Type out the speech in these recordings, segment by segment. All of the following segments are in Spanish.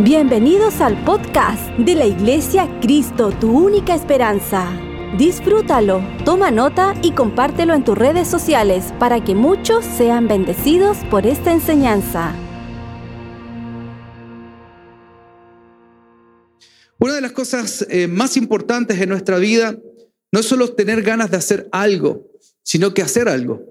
Bienvenidos al podcast de la Iglesia Cristo, tu única esperanza. Disfrútalo, toma nota y compártelo en tus redes sociales para que muchos sean bendecidos por esta enseñanza. Una de las cosas eh, más importantes en nuestra vida no es solo tener ganas de hacer algo, sino que hacer algo.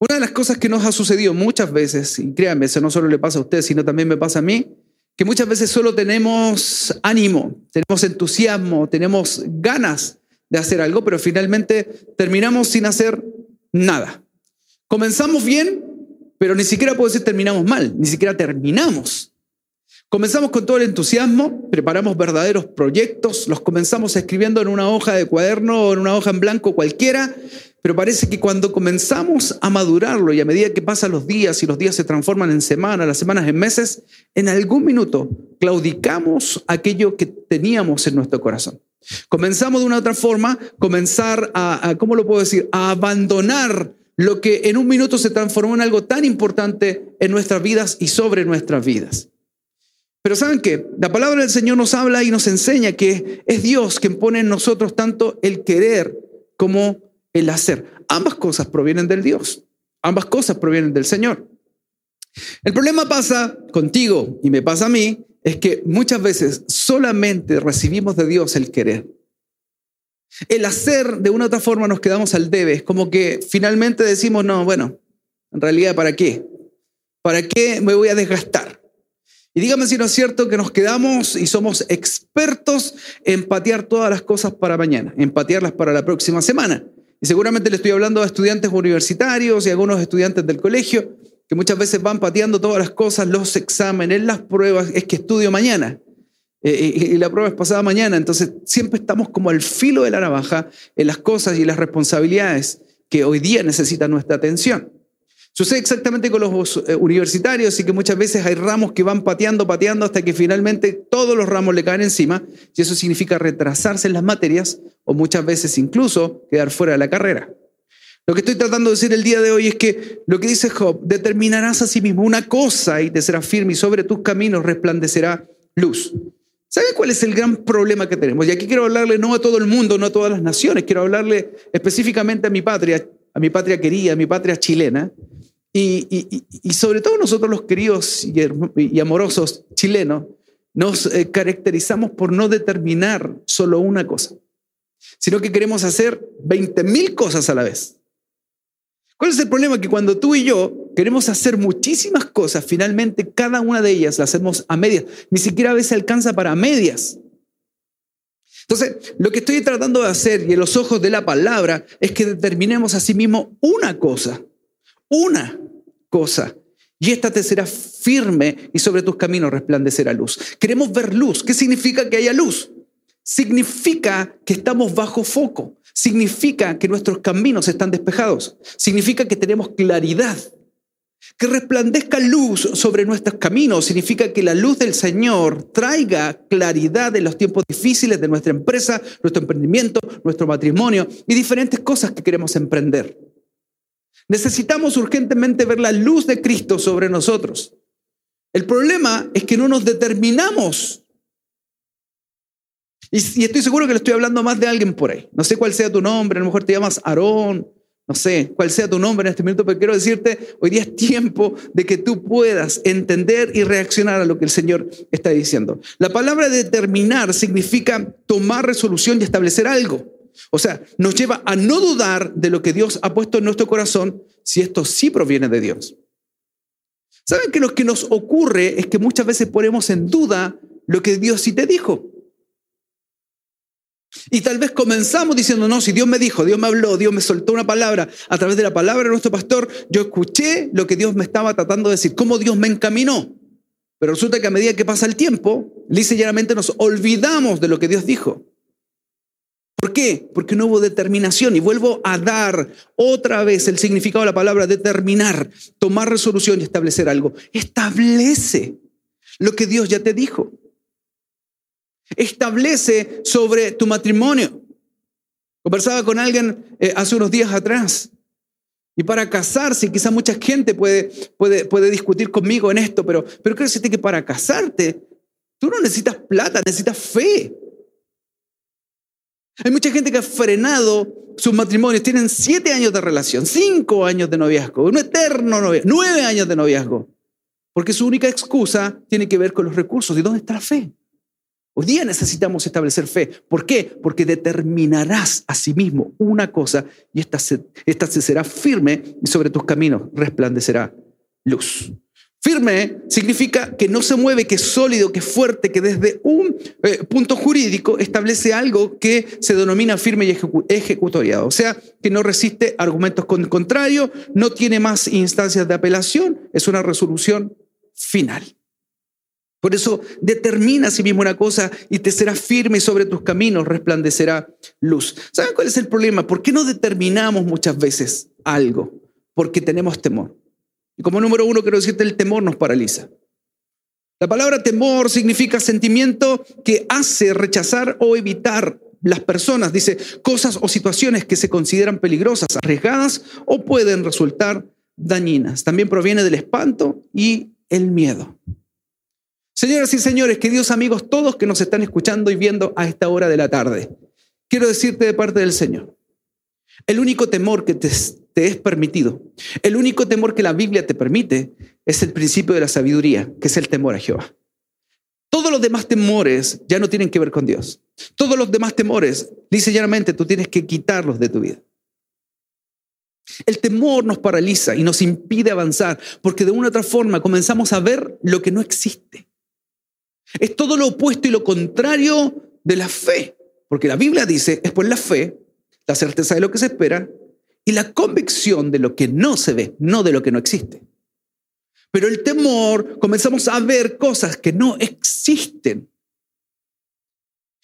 Una de las cosas que nos ha sucedido muchas veces, y créanme, eso no solo le pasa a usted, sino también me pasa a mí, que muchas veces solo tenemos ánimo, tenemos entusiasmo, tenemos ganas de hacer algo, pero finalmente terminamos sin hacer nada. Comenzamos bien, pero ni siquiera puedo decir terminamos mal, ni siquiera terminamos. Comenzamos con todo el entusiasmo, preparamos verdaderos proyectos, los comenzamos escribiendo en una hoja de cuaderno o en una hoja en blanco cualquiera, pero parece que cuando comenzamos a madurarlo y a medida que pasan los días y los días se transforman en semanas, las semanas en meses, en algún minuto claudicamos aquello que teníamos en nuestro corazón. Comenzamos de una otra forma, comenzar a, a ¿cómo lo puedo decir?, a abandonar lo que en un minuto se transformó en algo tan importante en nuestras vidas y sobre nuestras vidas. Pero ¿saben qué? La palabra del Señor nos habla y nos enseña que es Dios quien pone en nosotros tanto el querer como el hacer. Ambas cosas provienen del Dios. Ambas cosas provienen del Señor. El problema pasa contigo y me pasa a mí, es que muchas veces solamente recibimos de Dios el querer. El hacer de una otra forma nos quedamos al debe. Es como que finalmente decimos, no, bueno, en realidad, ¿para qué? ¿Para qué me voy a desgastar? Y dígame si no es cierto que nos quedamos y somos expertos en patear todas las cosas para mañana, en patearlas para la próxima semana. Y seguramente le estoy hablando a estudiantes universitarios y a algunos estudiantes del colegio que muchas veces van pateando todas las cosas, los exámenes, las pruebas, es que estudio mañana. Eh, y la prueba es pasada mañana. Entonces siempre estamos como al filo de la navaja en las cosas y las responsabilidades que hoy día necesitan nuestra atención. Sucede exactamente con los eh, universitarios y que muchas veces hay ramos que van pateando, pateando hasta que finalmente todos los ramos le caen encima y eso significa retrasarse en las materias o muchas veces incluso quedar fuera de la carrera. Lo que estoy tratando de decir el día de hoy es que lo que dice Job, determinarás a sí mismo una cosa y te será firme y sobre tus caminos resplandecerá luz. ¿Sabe cuál es el gran problema que tenemos? Y aquí quiero hablarle no a todo el mundo, no a todas las naciones, quiero hablarle específicamente a mi patria, a mi patria querida, a mi patria chilena, y, sobre todo nosotros los queridos y, amorosos chilenos, nos eh, caracterizamos por no determinar solo una cosa, sino que queremos hacer 20 mil cosas a la vez. ¿Cuál es el problema? Que cuando tú y yo queremos hacer muchísimas cosas, finalmente cada una de ellas las hacemos a medias. Ni siquiera a veces alcanza para medias. Entonces, lo que estoy tratando de hacer y en los ojos de la palabra es que determinemos a sí mismo una cosa, una cosa. Y esta te será firme y sobre tus caminos resplandecerá luz. Queremos ver luz. ¿Qué significa que haya luz? Significa que estamos bajo foco. Significa que nuestros caminos están despejados. Significa que tenemos claridad. Que resplandezca luz sobre nuestros caminos significa que la luz del Señor traiga claridad en los tiempos difíciles de nuestra empresa, nuestro emprendimiento, nuestro matrimonio y diferentes cosas que queremos emprender. Necesitamos urgentemente ver la luz de Cristo sobre nosotros. El problema es que no nos determinamos. Y, estoy seguro que le estoy hablando más de alguien por ahí. No sé cuál sea tu nombre, a lo mejor te llamas Aarón, no sé cuál sea tu nombre en este minuto, pero quiero decirte, hoy día es tiempo de que tú puedas entender y reaccionar a lo que el Señor está diciendo. La palabra determinar significa tomar resolución y establecer algo. O sea, nos lleva a no dudar de lo que Dios ha puesto en nuestro corazón si esto sí proviene de Dios. ¿Saben que lo que nos ocurre es que muchas veces ponemos en duda lo que Dios sí te dijo? Y tal vez comenzamos diciendo, no, si Dios me dijo, Dios me habló, Dios me soltó una palabra, a través de la palabra de nuestro pastor, yo escuché lo que Dios me estaba tratando de decir, cómo Dios me encaminó. Pero resulta que a medida que pasa el tiempo, lisa y llanamente nos olvidamos de lo que Dios dijo. ¿Por qué? Porque no hubo determinación. Y vuelvo a dar otra vez el significado de la palabra determinar, tomar resolución y establecer algo. Establece lo que Dios ya te dijo. Establece sobre tu matrimonio. Conversaba con alguien eh, hace unos días atrás. Y para casarse, quizá mucha gente puede, puede, puede discutir conmigo en esto, pero, pero quiero decirte que para casarte Tú no necesitas plata, necesitas fe. Hay mucha gente que ha frenado sus matrimonios, tienen siete años de relación, cinco años de noviazgo, un eterno noviazgo, nueve años de noviazgo, porque su única excusa tiene que ver con los recursos. ¿Y dónde está la fe? Hoy día necesitamos establecer fe. ¿Por qué? Porque determinarás a sí mismo una cosa y esta se, esta se será firme y sobre tus caminos resplandecerá luz. Firme significa que no se mueve, que es sólido, que es fuerte, que desde un eh, punto jurídico establece algo que se denomina firme y ejecutoriado. O sea, que no resiste argumentos con contrario, no tiene más instancias de apelación, es una resolución final. Por eso determina a sí mismo una cosa y te será firme sobre tus caminos resplandecerá luz. ¿Saben cuál es el problema? ¿Por qué no determinamos muchas veces algo? Porque tenemos temor. Y como número uno quiero decirte, el temor nos paraliza. La palabra temor significa sentimiento que hace rechazar o evitar las personas, dice, cosas o situaciones que se consideran peligrosas, arriesgadas o pueden resultar dañinas. También proviene del espanto y el miedo. Señoras y señores, queridos amigos, todos que nos están escuchando y viendo a esta hora de la tarde, quiero decirte de parte del Señor, el único temor que te, es permitido, el único temor que la Biblia te permite es el principio de la sabiduría, que es el temor a Jehová. Todos los demás temores ya no tienen que ver con Dios. Todos los demás temores, dice llanamente, tú tienes que quitarlos de tu vida. El temor nos paraliza y nos impide avanzar porque de una u otra forma comenzamos a ver lo que no existe. Es todo lo opuesto y lo contrario de la fe. Porque la Biblia dice, es por la fe, la certeza de lo que se espera y la convicción de lo que no se ve, no de lo que no existe. Pero el temor, comenzamos a ver cosas que no existen.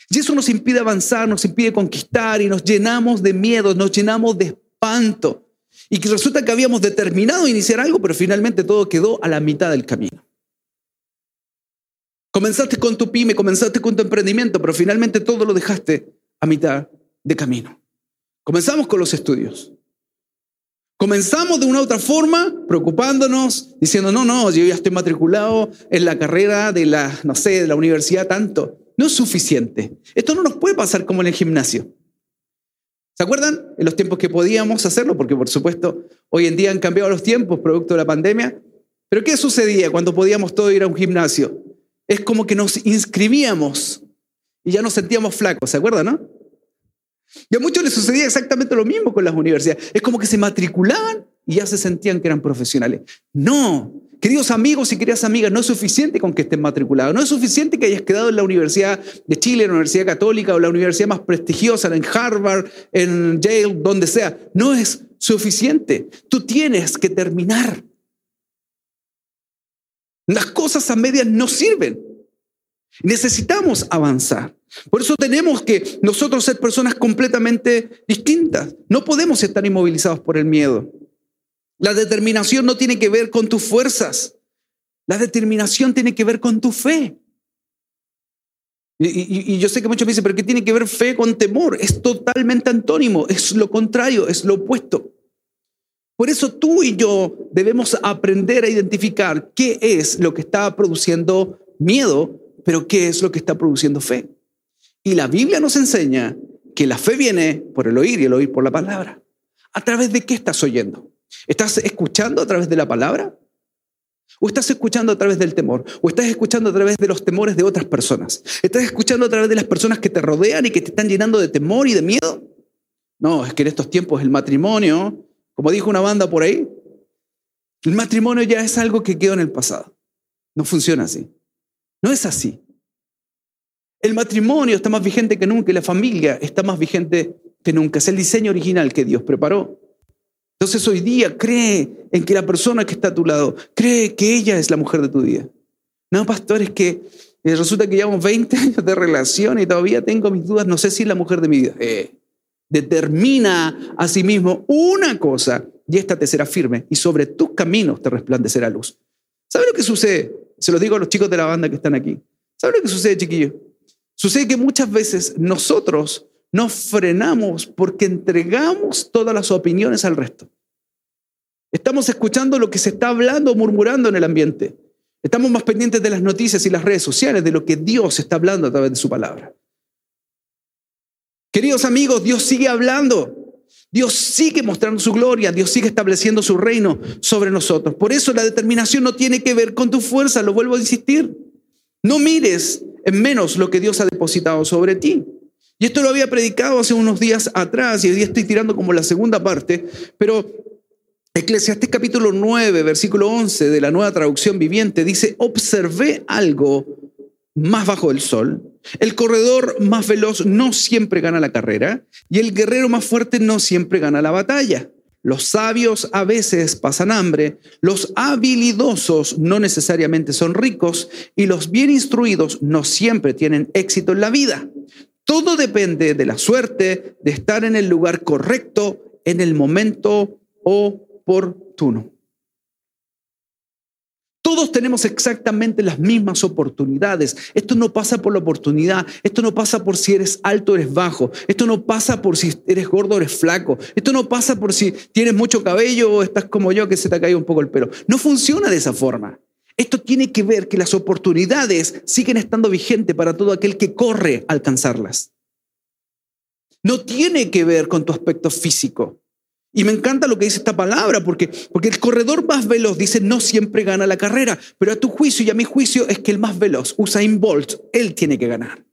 Y eso nos impide avanzar, nos impide conquistar y nos llenamos de miedo, nos llenamos de espanto. Y que resulta que habíamos determinado iniciar algo, pero finalmente todo quedó a la mitad del camino. Comenzaste con tu pyme, comenzaste con tu emprendimiento, pero finalmente todo lo dejaste a mitad de camino. Comenzamos con los estudios. Comenzamos de una u otra forma preocupándonos, diciendo, no, no, yo ya estoy matriculado en la carrera de la, no sé, de la universidad tanto. No es suficiente. Esto no nos puede pasar como en el gimnasio. ¿Se acuerdan? En los tiempos que podíamos hacerlo, porque por supuesto hoy en día han cambiado los tiempos producto de la pandemia. Pero ¿qué sucedía cuando podíamos todos ir a un gimnasio? Es como que nos inscribíamos y ya nos sentíamos flacos, ¿se acuerdan, no? Y a muchos les sucedía exactamente lo mismo con las universidades. Es como que se matriculaban y ya se sentían que eran profesionales. No, queridos amigos y queridas amigas, no es suficiente con que estén matriculados. No es suficiente que hayas quedado en la Universidad de Chile, en la Universidad Católica o la universidad más prestigiosa, en Harvard, en Yale, donde sea. No es suficiente. Tú tienes que terminar. Las cosas a medias no sirven. Necesitamos avanzar. Por eso tenemos que nosotros ser personas completamente distintas. No podemos estar inmovilizados por el miedo. La determinación no tiene que ver con tus fuerzas. La determinación tiene que ver con tu fe. Y, y, yo sé que muchos me dicen, pero ¿qué tiene que ver fe con temor? Es totalmente antónimo, es lo contrario, es lo opuesto. Por eso tú y yo debemos aprender a identificar qué es lo que está produciendo miedo, pero qué es lo que está produciendo fe. Y la Biblia nos enseña que la fe viene por el oír y el oír por la palabra. ¿A través de qué estás oyendo? ¿Estás escuchando a través de la palabra? ¿O estás escuchando a través del temor? ¿O estás escuchando a través de los temores de otras personas? ¿Estás escuchando a través de las personas que te rodean y que te están llenando de temor y de miedo? No, es que en estos tiempos el matrimonio como dijo una banda por ahí, el matrimonio ya es algo que quedó en el pasado. No funciona así. No es así. El matrimonio está más vigente que nunca la familia está más vigente que nunca. Es el diseño original que Dios preparó. Entonces hoy día cree en que la persona que está a tu lado, cree que ella es la mujer de tu vida. No, pastor, es que eh, resulta que llevamos 20 años de relación y todavía tengo mis dudas, no sé si es la mujer de mi vida. Eh, determina a sí mismo una cosa y esta te será firme y sobre tus caminos te resplandecerá luz. ¿Sabe lo que sucede? Se lo digo a los chicos de la banda que están aquí. ¿Sabe lo que sucede, chiquillos? Sucede que muchas veces nosotros nos frenamos porque entregamos todas las opiniones al resto. Estamos escuchando lo que se está hablando, murmurando en el ambiente. Estamos más pendientes de las noticias y las redes sociales, de lo que Dios está hablando a través de su palabra. Queridos amigos, Dios sigue hablando. Dios sigue mostrando su gloria, Dios sigue estableciendo su reino sobre nosotros. Por eso la determinación no tiene que ver con tu fuerza, lo vuelvo a insistir. No mires en menos lo que Dios ha depositado sobre ti. Y esto lo había predicado hace unos días atrás y hoy día estoy tirando como la segunda parte, pero Eclesiastés capítulo 9, versículo 11 de la nueva traducción viviente dice, observé algo más bajo del sol. El corredor más veloz no siempre gana la carrera y el guerrero más fuerte no siempre gana la batalla. Los sabios a veces pasan hambre, los habilidosos no necesariamente son ricos y los bien instruidos no siempre tienen éxito en la vida. Todo depende de la suerte de estar en el lugar correcto en el momento oportuno. Todos tenemos exactamente las mismas oportunidades. Esto no pasa por la oportunidad. Esto no pasa por si eres alto o eres bajo. Esto no pasa por si eres gordo o eres flaco. Esto no pasa por si tienes mucho cabello o estás como yo que se te ha caído un poco el pelo. No funciona de esa forma. Esto tiene que ver que las oportunidades siguen estando vigentes para todo aquel que corre a alcanzarlas. No tiene que ver con tu aspecto físico. Y me encanta lo que dice esta palabra, porque, porque el corredor más veloz dice no siempre gana la carrera, pero a tu juicio y a mi juicio es que el más veloz, Usain Bolt, él tiene que ganar.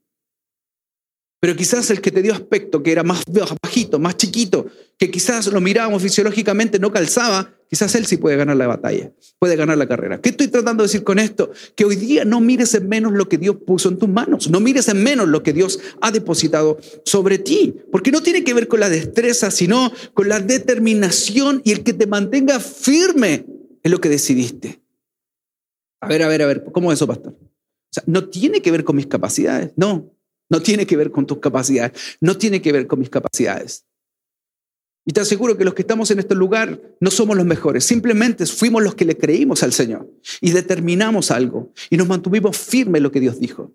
Pero quizás el que te dio aspecto, que era más bajito, más chiquito, que quizás lo mirábamos fisiológicamente, no calzaba, quizás él sí puede ganar la batalla, puede ganar la carrera. ¿Qué estoy tratando de decir con esto? Que hoy día no mires en menos lo que Dios puso en tus manos, no mires en menos lo que Dios ha depositado sobre ti, porque no tiene que ver con la destreza, sino con la determinación y el que te mantenga firme en lo que decidiste. A ver, a ver, a ver, ¿cómo es eso, pastor? O sea, no tiene que ver con mis capacidades, no, no tiene que ver con tus capacidades, no tiene que ver con mis capacidades. Y te aseguro que los que estamos en este lugar no somos los mejores, simplemente fuimos los que le creímos al Señor y determinamos algo y nos mantuvimos firmes en lo que Dios dijo.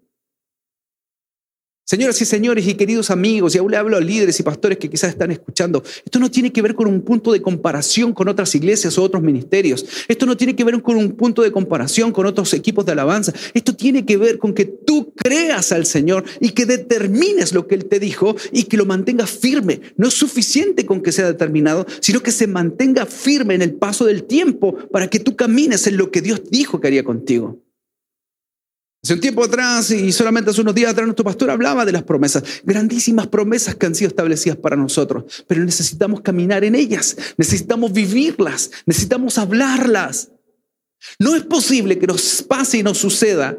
Señoras y señores y queridos amigos, y aún le hablo a líderes y pastores que quizás están escuchando, esto no tiene que ver con un punto de comparación con otras iglesias o otros ministerios. Esto no tiene que ver con un punto de comparación con otros equipos de alabanza. Esto tiene que ver con que tú creas al Señor y que determines lo que Él te dijo y que lo mantengas firme. No es suficiente con que sea determinado, sino que se mantenga firme en el paso del tiempo para que tú camines en lo que Dios dijo que haría contigo. Hace un tiempo atrás y solamente hace unos días atrás nuestro pastor hablaba de las promesas, grandísimas promesas que han sido establecidas para nosotros, pero necesitamos caminar en ellas, necesitamos vivirlas, necesitamos hablarlas. No es posible que nos pase y nos suceda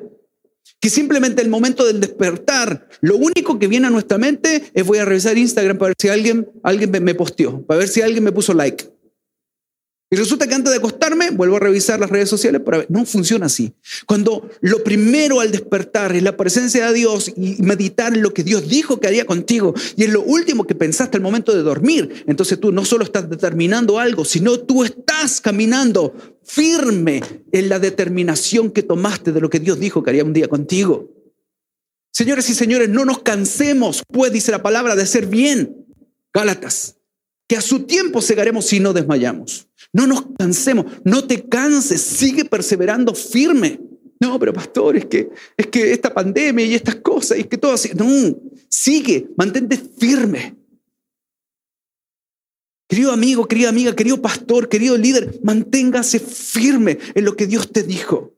que simplemente el momento del despertar, lo único que viene a nuestra mente es voy a revisar Instagram para ver si alguien, alguien me posteó, para ver si alguien me puso like. Y resulta que antes de acostarme, vuelvo a revisar las redes sociales para ver. No funciona así. Cuando lo primero al despertar es la presencia de Dios y meditar en lo que Dios dijo que haría contigo y es lo último que pensaste al momento de dormir, entonces tú no solo estás determinando algo, sino tú estás caminando firme en la determinación que tomaste de lo que Dios dijo que haría un día contigo. Señores y señores, no nos cansemos, pues dice la palabra, de ser bien. Gálatas que a su tiempo cegaremos si no desmayamos. No nos cansemos, no te canses, sigue perseverando firme. No, pero pastor, es que, es que esta pandemia y estas cosas, y es que todo así. No, sigue, mantente firme. Querido amigo, querida amiga, querido pastor, querido líder, manténgase firme en lo que Dios te dijo.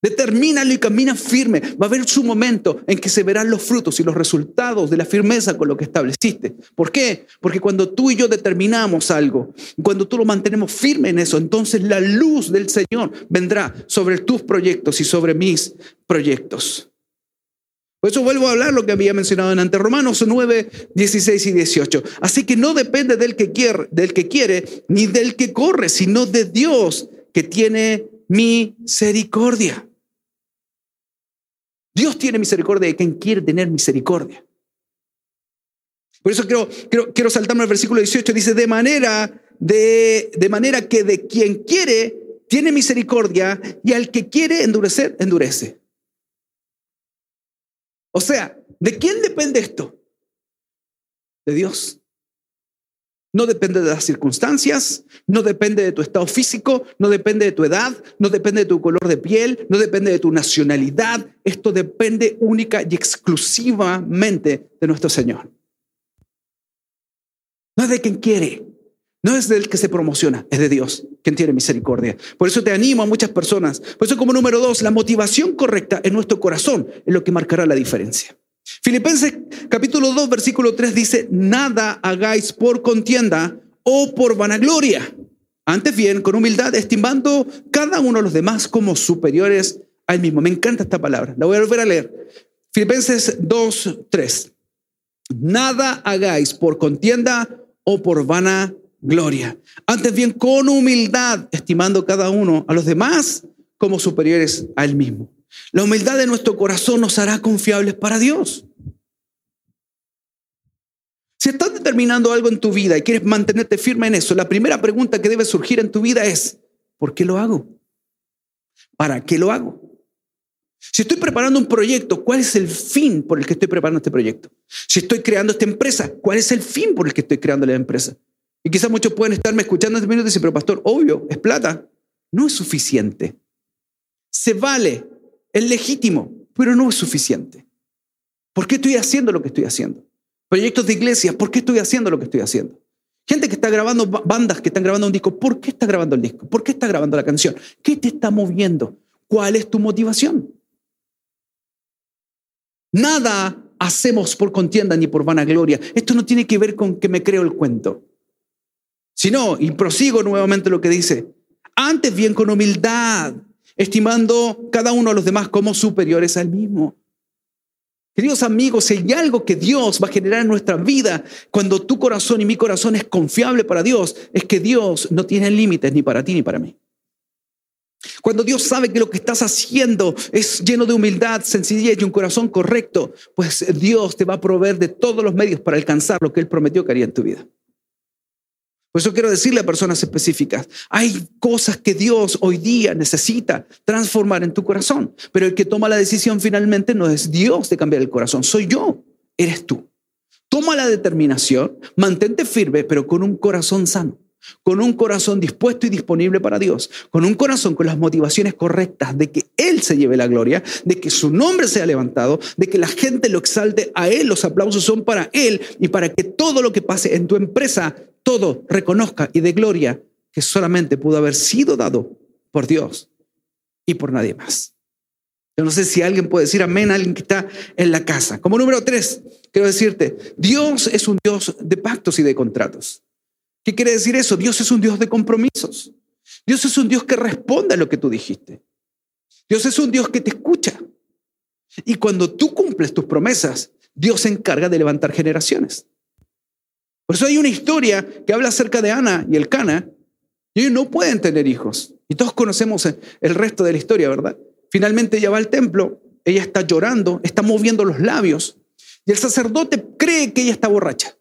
Determínalo y camina firme. Va a haber su momento en que se verán los frutos y los resultados de la firmeza con lo que estableciste. ¿Por qué? Porque cuando tú y yo determinamos algo, cuando tú lo mantenemos firme en eso, entonces la luz del Señor vendrá sobre tus proyectos y sobre mis proyectos. Por eso vuelvo a hablar lo que había mencionado en ante Romanos 9, 16 y 18. Así que no depende del que quiere, del que quiere ni del que corre, sino de Dios que tiene misericordia. Dios tiene misericordia de quien quiere tener misericordia. Por eso quiero, quiero, quiero saltarme al versículo 18. Dice, de manera, de, de manera que de quien quiere, tiene misericordia y al que quiere endurecer, endurece. O sea, ¿de quién depende esto? De Dios. No depende de las circunstancias, no depende de tu estado físico, no depende de tu edad, no depende de tu color de piel, no depende de tu nacionalidad. Esto depende única y exclusivamente de nuestro Señor. No es de quien quiere, no es del que se promociona, es de Dios, quien tiene misericordia. Por eso te animo a muchas personas. Por eso como número dos, la motivación correcta en nuestro corazón es lo que marcará la diferencia. Filipenses capítulo 2, versículo 3 dice, nada hagáis por contienda o por vanagloria. Antes bien, con humildad, estimando cada uno de los demás como superiores al mismo. Me encanta esta palabra. La voy a volver a leer. Filipenses 2, 3. Nada hagáis por contienda o por vanagloria. Antes bien, con humildad, estimando cada uno a los demás como superiores a él mismo. La humildad de nuestro corazón nos hará confiables para Dios. Si estás determinando algo en tu vida y quieres mantenerte firme en eso, la primera pregunta que debe surgir en tu vida es, ¿por qué lo hago? ¿Para qué lo hago? Si estoy preparando un proyecto, ¿cuál es el fin por el que estoy preparando este proyecto? Si estoy creando esta empresa, ¿cuál es el fin por el que estoy creando la empresa? Y quizás muchos pueden estarme escuchando en este minuto y decir, pero pastor, obvio, es plata. No es suficiente. Se vale, es legítimo, pero no es suficiente. ¿Por qué estoy haciendo lo que estoy haciendo? Proyectos de iglesia, ¿por qué estoy haciendo lo que estoy haciendo? Gente que está grabando bandas, que están grabando un disco, ¿por qué está grabando el disco? ¿Por qué está grabando la canción? ¿Qué te está moviendo? ¿Cuál es tu motivación? Nada hacemos por contienda ni por vanagloria. Esto no tiene que ver con que me creo el cuento. Sino, y prosigo nuevamente lo que dice, antes bien con humildad, estimando cada uno a los demás como superiores al mismo. Queridos amigos, si hay algo que Dios va a generar en nuestra vida cuando tu corazón y mi corazón es confiable para Dios, es que Dios no tiene límites ni para ti ni para mí. Cuando Dios sabe que lo que estás haciendo es lleno de humildad, sencillez y un corazón correcto, pues Dios te va a proveer de todos los medios para alcanzar lo que Él prometió que haría en tu vida. Por eso quiero decirle a personas específicas, hay cosas que Dios hoy día necesita transformar en tu corazón, pero el que toma la decisión finalmente no es Dios de cambiar el corazón, soy yo, eres tú. Toma la determinación, mantente firme, pero con un corazón sano, con un corazón dispuesto y disponible para Dios, con un corazón con las motivaciones correctas de que Él se lleve la gloria, de que su nombre sea levantado, de que la gente lo exalte a Él, los aplausos son para Él y para que todo lo que pase en tu empresa todo reconozca y de gloria que solamente pudo haber sido dado por Dios y por nadie más. Yo no sé si alguien puede decir amén a alguien que está en la casa. Como número tres, quiero decirte, Dios es un Dios de pactos y de contratos. ¿Qué quiere decir eso? Dios es un Dios de compromisos. Dios es un Dios que responde a lo que tú dijiste. Dios es un Dios que te escucha. Y cuando tú cumples tus promesas, Dios se encarga de levantar generaciones. Por eso hay una historia que habla acerca de Ana y el Cana, y ellos no pueden tener hijos. Y todos conocemos el resto de la historia, ¿verdad? Finalmente ella va al templo, ella está llorando, está moviendo los labios, y el sacerdote cree que ella está borracha.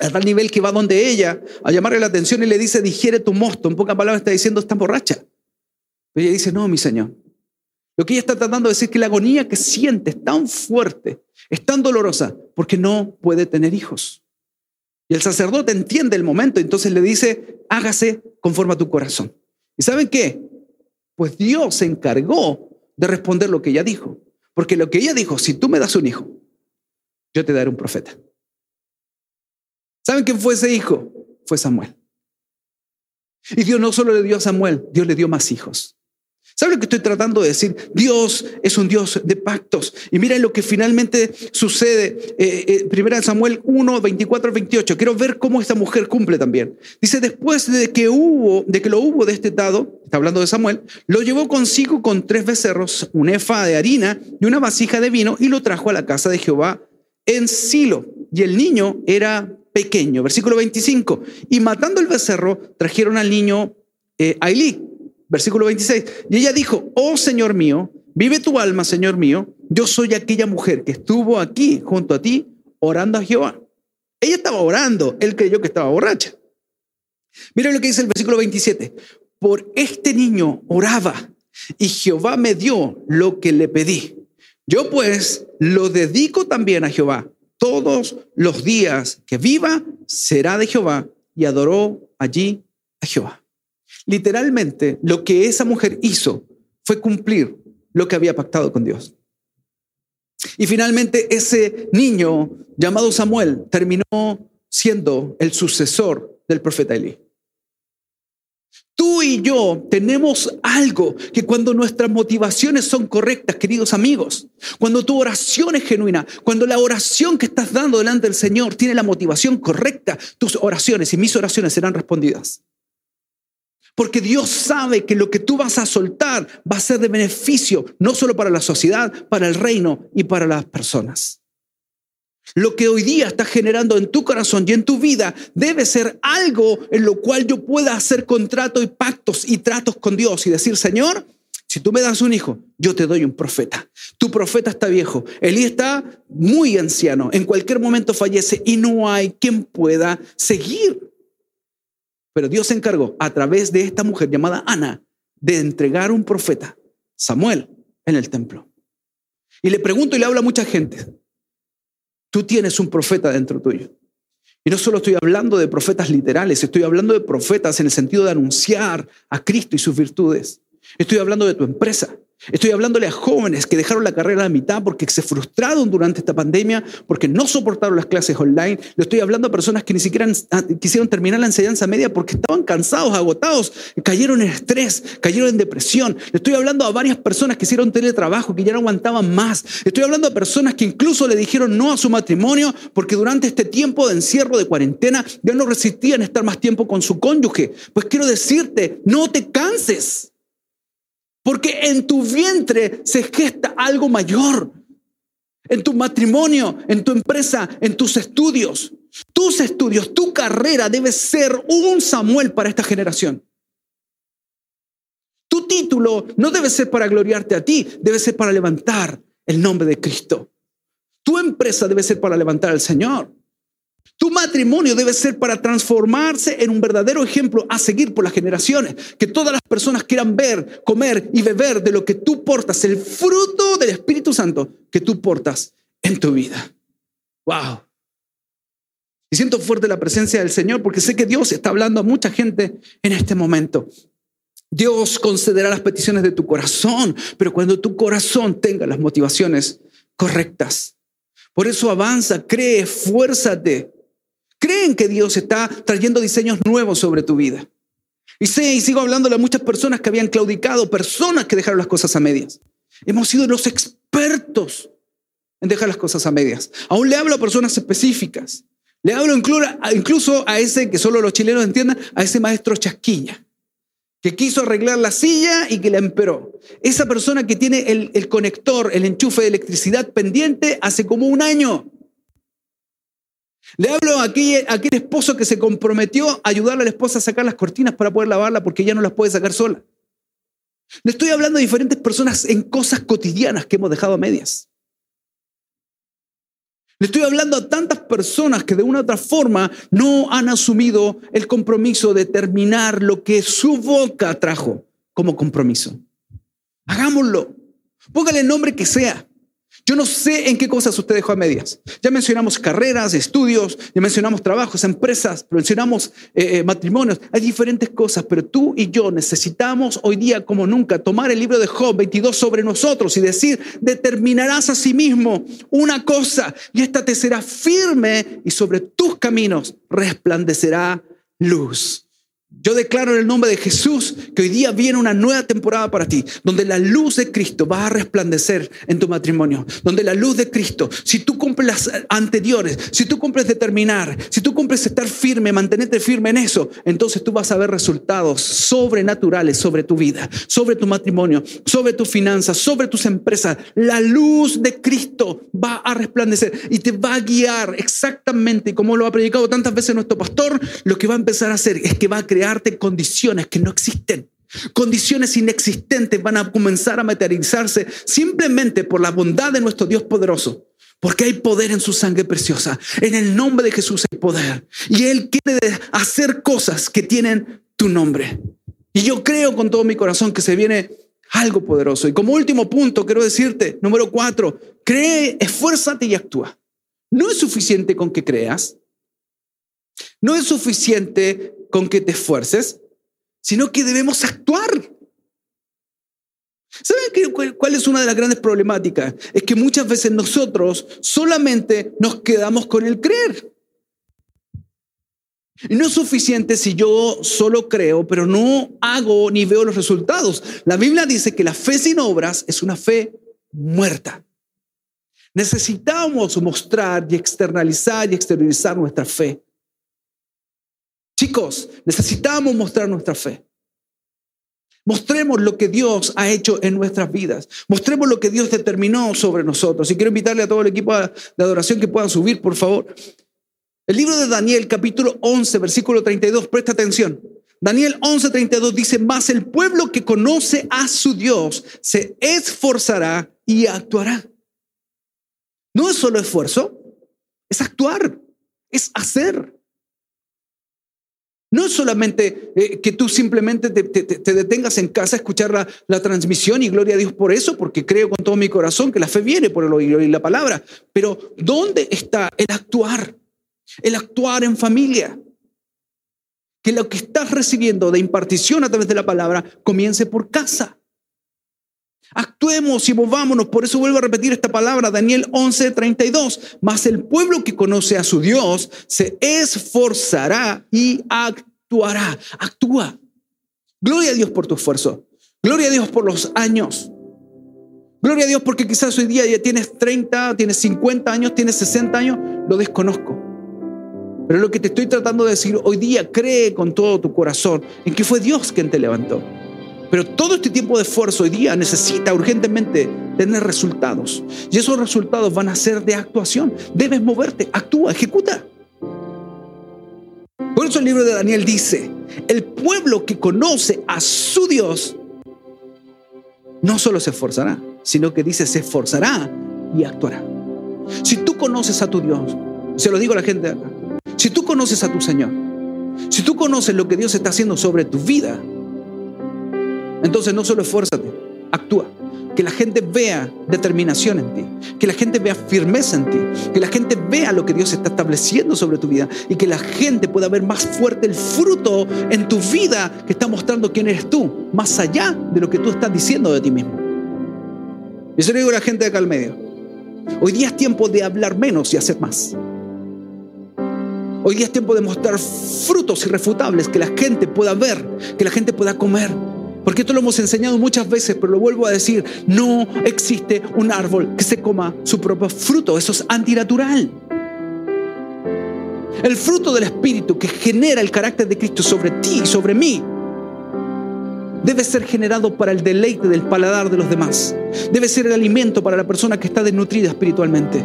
A tal nivel que va donde ella a llamarle la atención y le dice, digiere tu mosto. En pocas palabras está diciendo, está borracha. Pero ella dice, no, mi señor. Lo que ella está tratando de decir es que la agonía que siente es tan fuerte, es tan dolorosa, porque no puede tener hijos. Y el sacerdote entiende el momento, entonces le dice, hágase conforme a tu corazón. ¿Y saben qué? Pues Dios se encargó de responder lo que ella dijo. Porque lo que ella dijo, si tú me das un hijo, yo te daré un profeta. ¿Saben quién fue ese hijo? Fue Samuel. Y Dios no solo le dio a Samuel, Dios le dio más hijos. ¿Saben lo que estoy tratando de decir? Dios es un Dios de pactos. Y miren lo que finalmente sucede. Eh, eh, Samuel 1, 24 28. Quiero ver cómo esta mujer cumple también. Dice, después de que hubo, de que lo hubo destetado, está hablando de Samuel, lo llevó consigo con tres becerros, un efa de harina y una vasija de vino y lo trajo a la casa de Jehová en Silo. Y el niño era pequeño. Versículo 25. Y matando el becerro, trajeron al niño eh, a Elí Versículo 26. Y ella dijo, oh Señor mío, vive tu alma, Señor mío, yo soy aquella mujer que estuvo aquí junto a ti orando a Jehová. Ella estaba orando, él creyó que estaba borracha. Mira lo que dice el versículo 27. Por este niño oraba y Jehová me dio lo que le pedí. Yo pues lo dedico también a Jehová todos los días que viva será de Jehová y adoró allí a Jehová. Literalmente, lo que esa mujer hizo fue cumplir lo que había pactado con Dios. Y finalmente ese niño llamado Samuel terminó siendo el sucesor del profeta Elí. Tú y yo tenemos algo que cuando nuestras motivaciones son correctas, queridos amigos, cuando tu oración es genuina, cuando la oración que estás dando delante del Señor tiene la motivación correcta, tus oraciones y mis oraciones serán respondidas. Porque Dios sabe que lo que tú vas a soltar va a ser de beneficio, no solo para la sociedad, para el reino y para las personas. Lo que hoy día está generando en tu corazón y en tu vida debe ser algo en lo cual yo pueda hacer contratos y pactos y tratos con Dios y decir, Señor, si tú me das un hijo, yo te doy un profeta. Tu profeta está viejo, Elí está muy anciano, en cualquier momento fallece y no hay quien pueda seguir. Pero Dios se encargó a través de esta mujer llamada Ana de entregar un profeta, Samuel, en el templo. Y le pregunto y le habla a mucha gente, tú tienes un profeta dentro tuyo. Y no solo estoy hablando de profetas literales, estoy hablando de profetas en el sentido de anunciar a Cristo y sus virtudes. Estoy hablando de tu empresa, Estoy hablándole a jóvenes que dejaron la carrera a la mitad porque se frustraron durante esta pandemia, porque no soportaron las clases online. Le estoy hablando a personas que ni siquiera ah, quisieron terminar la enseñanza media porque estaban cansados, agotados, cayeron en estrés, cayeron en depresión. Le estoy hablando a varias personas que hicieron teletrabajo, que ya no aguantaban más. Estoy hablando a personas que incluso le dijeron no a su matrimonio porque durante este tiempo de encierro, de cuarentena, ya no resistían estar más tiempo con su cónyuge. Pues quiero decirte, no te canses. Porque en tu vientre se gesta algo mayor. En tu matrimonio, en tu empresa, en tus estudios. Tus estudios, tu carrera debe ser un Samuel para esta generación. Tu título no debe ser para gloriarte a ti, debe ser para levantar el nombre de Cristo. Tu empresa debe ser para levantar al Señor. Tu matrimonio debe ser para transformarse en un verdadero ejemplo a seguir por las generaciones. Que todas las personas quieran ver, comer y beber de lo que tú portas, el fruto del Espíritu Santo que tú portas en tu vida. Wow. Y siento fuerte la presencia del Señor porque sé que Dios está hablando a mucha gente en este momento. Dios concederá las peticiones de tu corazón, pero cuando tu corazón tenga las motivaciones correctas. Por eso avanza, cree, esfuérzate. Que Dios está trayendo diseños nuevos sobre tu vida. Y sé, y sigo hablándole a muchas personas que habían claudicado, personas que dejaron las cosas a medias. Hemos sido los expertos en dejar las cosas a medias. Aún le hablo a personas específicas. Le hablo incluso a ese que solo los chilenos entiendan, a ese maestro chasquilla que quiso arreglar la silla y que la emperó. Esa persona que tiene el, conector, el enchufe de electricidad pendiente hace como un año. Le hablo a aquel, esposo que se comprometió a ayudarle a la esposa a sacar las cortinas para poder lavarla porque ella no las puede sacar sola. Le estoy hablando a diferentes personas en cosas cotidianas que hemos dejado a medias. Le estoy hablando a tantas personas que de una u otra forma no han asumido el compromiso de terminar lo que su boca trajo como compromiso. Hagámoslo. Póngale el nombre que sea. Yo no sé en qué cosas usted dejó a medias. Ya mencionamos carreras, estudios, ya mencionamos trabajos, empresas, mencionamos eh, eh, matrimonios. Hay diferentes cosas, pero tú y yo necesitamos hoy día como nunca tomar el libro de Job 22 sobre nosotros y decir, determinarás a sí mismo una cosa y esta te será firme y sobre tus caminos resplandecerá luz. Yo declaro en el nombre de Jesús que hoy día viene una nueva temporada para ti, donde la luz de Cristo va a resplandecer en tu matrimonio, donde la luz de Cristo, si tú cumples las anteriores, si tú cumples determinar, si tú cumples estar firme, mantenerte firme en eso, entonces tú vas a ver resultados sobrenaturales sobre tu vida, sobre tu matrimonio, sobre tus finanzas, sobre tus empresas. La luz de Cristo va a resplandecer y te va a guiar exactamente como lo ha predicado tantas veces nuestro pastor, lo que va a empezar a hacer es que va a crear condiciones que no existen. Condiciones inexistentes van a comenzar a materializarse simplemente por la bondad de nuestro Dios poderoso. Porque hay poder en su sangre preciosa. En el nombre de Jesús hay poder. Y Él quiere hacer cosas que tienen tu nombre. Y yo creo con todo mi corazón que se viene algo poderoso. Y como último punto, quiero decirte, número cuatro, cree, esfuérzate y actúa. No es suficiente con que creas, no es suficiente con que te esfuerces, sino que debemos actuar. ¿Saben cuál es una de las grandes problemáticas? Es que muchas veces nosotros solamente nos quedamos con el creer. Y no es suficiente si yo solo creo, pero no hago ni veo los resultados. La Biblia dice que la fe sin obras es una fe muerta. Necesitamos mostrar y externalizar y exteriorizar nuestra fe. Chicos, necesitamos mostrar nuestra fe. Mostremos lo que Dios ha hecho en nuestras vidas. Mostremos lo que Dios determinó sobre nosotros. Y quiero invitarle a todo el equipo de adoración que puedan subir, por favor. El libro de Daniel, capítulo 11, versículo 32, presta atención. Daniel 11, 32 dice, más el pueblo que conoce a su Dios se esforzará y actuará. No es solo esfuerzo, es actuar, es hacer. No es solamente eh, que tú simplemente te, detengas en casa a escuchar la, transmisión y gloria a Dios por eso, porque creo con todo mi corazón que la fe viene por el oír la palabra. Pero ¿dónde está el actuar? El actuar en familia. Que lo que estás recibiendo de impartición a través de la palabra comience por casa. Actuemos y movámonos. Por eso vuelvo a repetir esta palabra, Daniel 11:32. Mas el pueblo que conoce a su Dios se esforzará y actuará. Actúa. Gloria a Dios por tu esfuerzo. Gloria a Dios por los años. Gloria a Dios porque quizás hoy día ya tienes 30, tienes 50 años, tienes 60 años. Lo desconozco. Pero lo que te estoy tratando de decir hoy día, cree con todo tu corazón en que fue Dios quien te levantó. Pero todo este tiempo de esfuerzo hoy día necesita urgentemente tener resultados. Y esos resultados van a ser de actuación. Debes moverte, actúa, ejecuta. Por eso el libro de Daniel dice, el pueblo que conoce a su Dios no solo se esforzará, sino que dice se esforzará y actuará. Si tú conoces a tu Dios, se lo digo a la gente si tú conoces a tu Señor, si tú conoces lo que Dios está haciendo sobre tu vida, entonces no solo esfuérzate, actúa. Que la gente vea determinación en ti, que la gente vea firmeza en ti, que la gente vea lo que Dios está estableciendo sobre tu vida y que la gente pueda ver más fuerte el fruto en tu vida que está mostrando quién eres tú, más allá de lo que tú estás diciendo de ti mismo. Y eso le digo a la gente de acá al medio. Hoy día es tiempo de hablar menos y hacer más. Hoy día es tiempo de mostrar frutos irrefutables que la gente pueda ver, que la gente pueda comer. Porque esto lo hemos enseñado muchas veces, pero lo vuelvo a decir, no existe un árbol que se coma su propio fruto, eso es antinatural. El fruto del Espíritu que genera el carácter de Cristo sobre ti y sobre mí debe ser generado para el deleite del paladar de los demás. Debe ser el alimento para la persona que está desnutrida espiritualmente.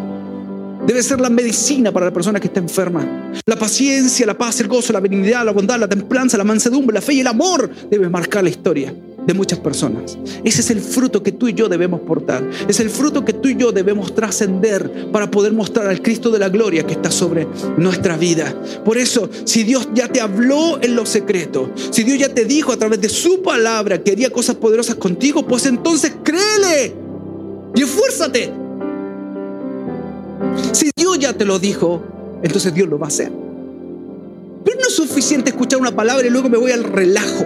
Debe ser la medicina para la persona que está enferma. La paciencia, la paz, el gozo, la benignidad, la bondad, la templanza, la mansedumbre, la fe y el amor deben marcar la historia de muchas personas. Ese es el fruto que tú y yo debemos portar. Es el fruto que tú y yo debemos trascender para poder mostrar al Cristo de la gloria que está sobre nuestra vida. Por eso, si Dios ya te habló en lo secreto, si Dios ya te dijo a través de su palabra que haría cosas poderosas contigo, pues entonces créele y esfuérzate si Dios ya te lo dijo, entonces Dios lo va a hacer. Pero no es suficiente escuchar una palabra y luego me voy al relajo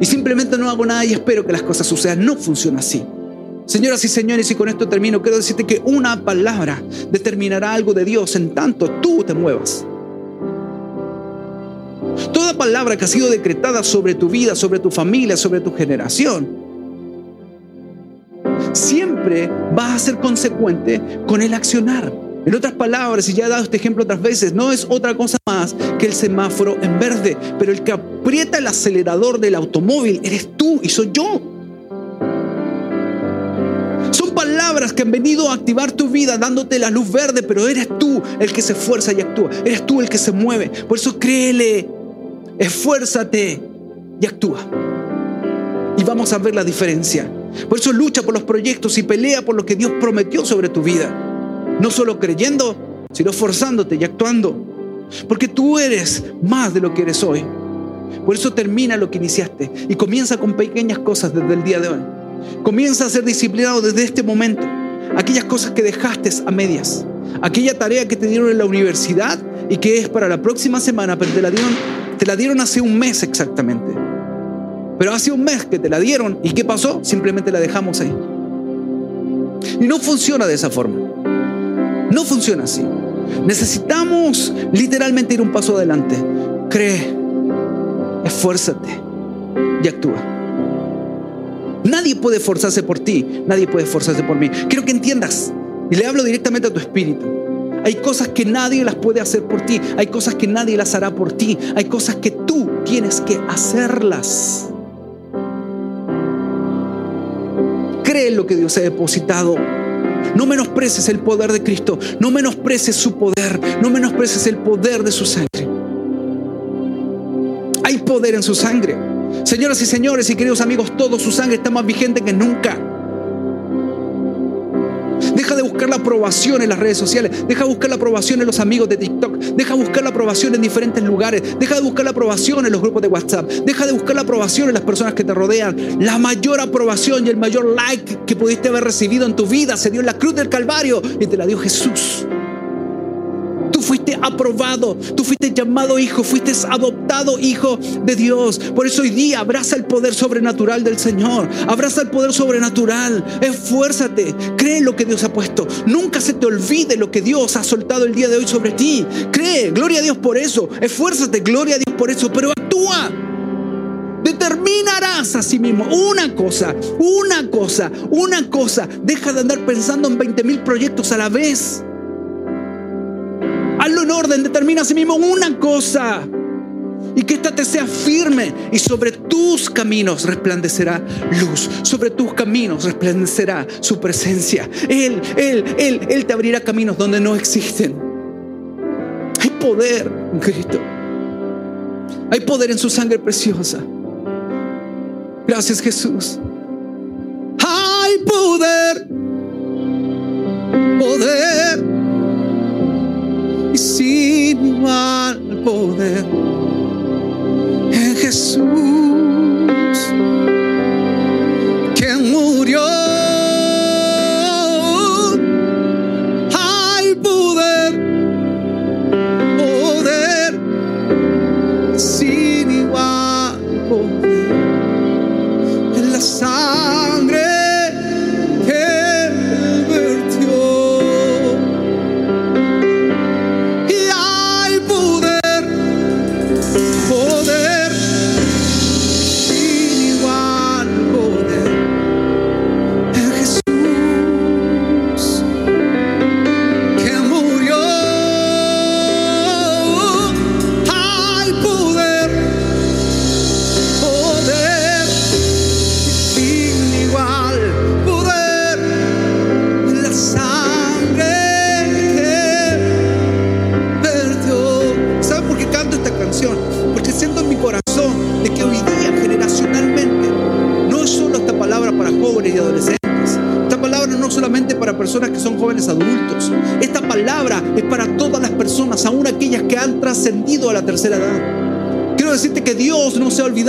y simplemente no hago nada y espero que las cosas sucedan. No funciona así. Señoras y señores, y con esto termino, quiero decirte que una palabra determinará algo de Dios en tanto tú te muevas. Toda palabra que ha sido decretada sobre tu vida, sobre tu familia, sobre tu generación, siempre va a ser consecuente con el accionar. En otras palabras, y ya he dado este ejemplo otras veces, no es otra cosa más que el semáforo en verde, pero el que aprieta el acelerador del automóvil eres tú y soy yo. Son palabras que han venido a activar tu vida dándote la luz verde, pero eres tú el que se esfuerza y actúa. Eres tú el que se mueve. Por eso créele, esfuérzate y actúa. Y vamos a ver la diferencia. Por eso lucha por los proyectos y pelea por lo que Dios prometió sobre tu vida. No solo creyendo, sino forzándote y actuando. Porque tú eres más de lo que eres hoy. Por eso termina lo que iniciaste y comienza con pequeñas cosas desde el día de hoy. Comienza a ser disciplinado desde este momento. Aquellas cosas que dejaste a medias. aquella tarea que te dieron en la universidad y que es para la próxima semana, pero te la dieron, te la dieron hace un mes exactamente. Pero hace un mes que te la dieron y ¿qué pasó? Simplemente la dejamos ahí. Y no funciona de esa forma. No funciona así. Necesitamos literalmente ir un paso adelante. Cree, esfuérzate y actúa. Nadie puede forzarse por ti, nadie puede forzarse por mí. Quiero que entiendas, y le hablo directamente a tu espíritu. Hay cosas que nadie las puede hacer por ti, hay cosas que nadie las hará por ti, hay cosas que tú tienes que hacerlas. Cree en lo que Dios ha depositado. No menosprecies el poder de Cristo, no menosprecies su poder, no menosprecies el poder de su sangre. Hay poder en su sangre. Señoras y señores y queridos amigos, todo su sangre está más vigente que nunca. Deja de buscar la aprobación en las redes sociales. Deja de buscar la aprobación en los amigos de TikTok. Deja de buscar la aprobación en diferentes lugares. Deja de buscar la aprobación en los grupos de WhatsApp. Deja de buscar la aprobación en las personas que te rodean. La mayor aprobación y el mayor like que pudiste haber recibido en tu vida se dio en la cruz del Calvario y te la dio Jesús aprobado, tú fuiste llamado hijo, fuiste adoptado hijo de Dios. Por eso hoy día abraza el poder sobrenatural del Señor, abraza el poder sobrenatural, esfuérzate, cree lo que Dios ha puesto. Nunca se te olvide lo que Dios ha soltado el día de hoy sobre ti. Cree, gloria a Dios por eso, esfuérzate, gloria a Dios por eso, pero actúa. Determinarás a sí mismo una cosa, una cosa, una cosa. Deja de andar pensando en 20 mil proyectos a la vez. Orden, determina a sí mismo una cosa. Y que ésta te sea firme y sobre tus caminos resplandecerá luz. Sobre tus caminos resplandecerá su presencia. Él, Él, Él, Él te abrirá caminos donde no existen. Hay poder en Cristo. Hay poder en su sangre preciosa. Gracias Jesús. Hay poder. Poder sin igual poder. En Jesús,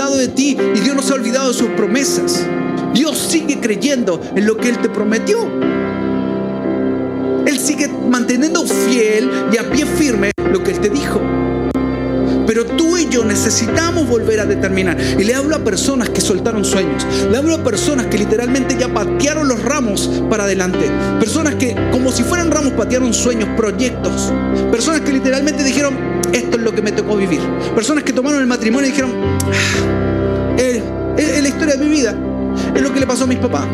de ti y Dios no se ha olvidado de sus promesas. Dios sigue creyendo en lo que Él te prometió. Él sigue manteniendo fiel y a pie firme lo que Él te dijo. Pero tú y yo necesitamos volver a determinar. Y le hablo a personas que soltaron sueños. Le hablo a personas que literalmente ya patearon los ramos para adelante. Personas que como si fueran ramos patearon sueños, proyectos. Personas que literalmente dijeron, esto es lo que me tocó vivir. Personas que tomaron el matrimonio y dijeron, ah, es la historia de mi vida. Es lo que le pasó a mis papás.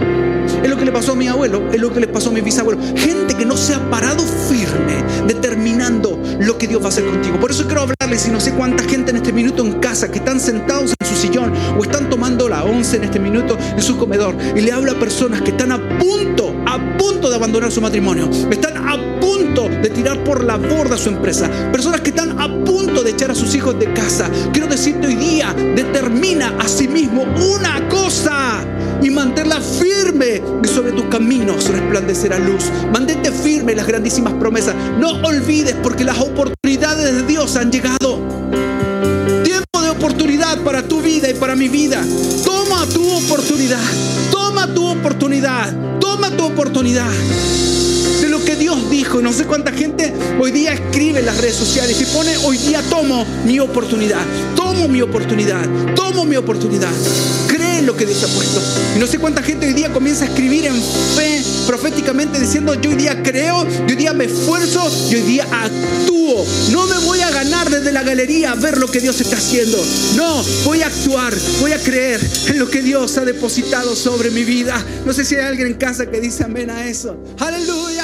Es lo que le pasó a mi abuelo. Es lo que le pasó a mis bisabuelos. Gente que no se ha parado firme determinando lo que Dios va a hacer contigo. Por eso quiero hablarles y no sé cuánta gente en este minuto en casa que están sentados en su sillón o están tomando la once en este minuto en su comedor. Y le hablo a personas que están a punto, a punto de abandonar su matrimonio. Están a punto de tirar por la borda su empresa. Personas que están a punto de echar a sus hijos de casa. Quiero decirte hoy día, determina a sí mismo una cosa y manténla firme sobre tus caminos resplandecerá luz. Mantente firme las grandísimas promesas. No olvides porque las oportunidades de Dios han llegado. Oportunidad para tu vida y para mi vida. Toma tu oportunidad. Toma tu oportunidad. Toma tu oportunidad. De lo que Dios dijo. No sé cuánta gente hoy día escribe en las redes sociales y pone hoy día tomo mi oportunidad, tomo mi oportunidad, tomo mi oportunidad. Lo que Dios ha puesto. Y no sé cuánta gente hoy día comienza a escribir en fe proféticamente diciendo yo hoy día creo, yo hoy día me esfuerzo, yo hoy día actúo. No me voy a ganar desde la galería a ver lo que Dios está haciendo. No, voy a actuar, voy a creer en lo que Dios ha depositado sobre mi vida. No sé si hay alguien en casa que dice amén a eso. Aleluya.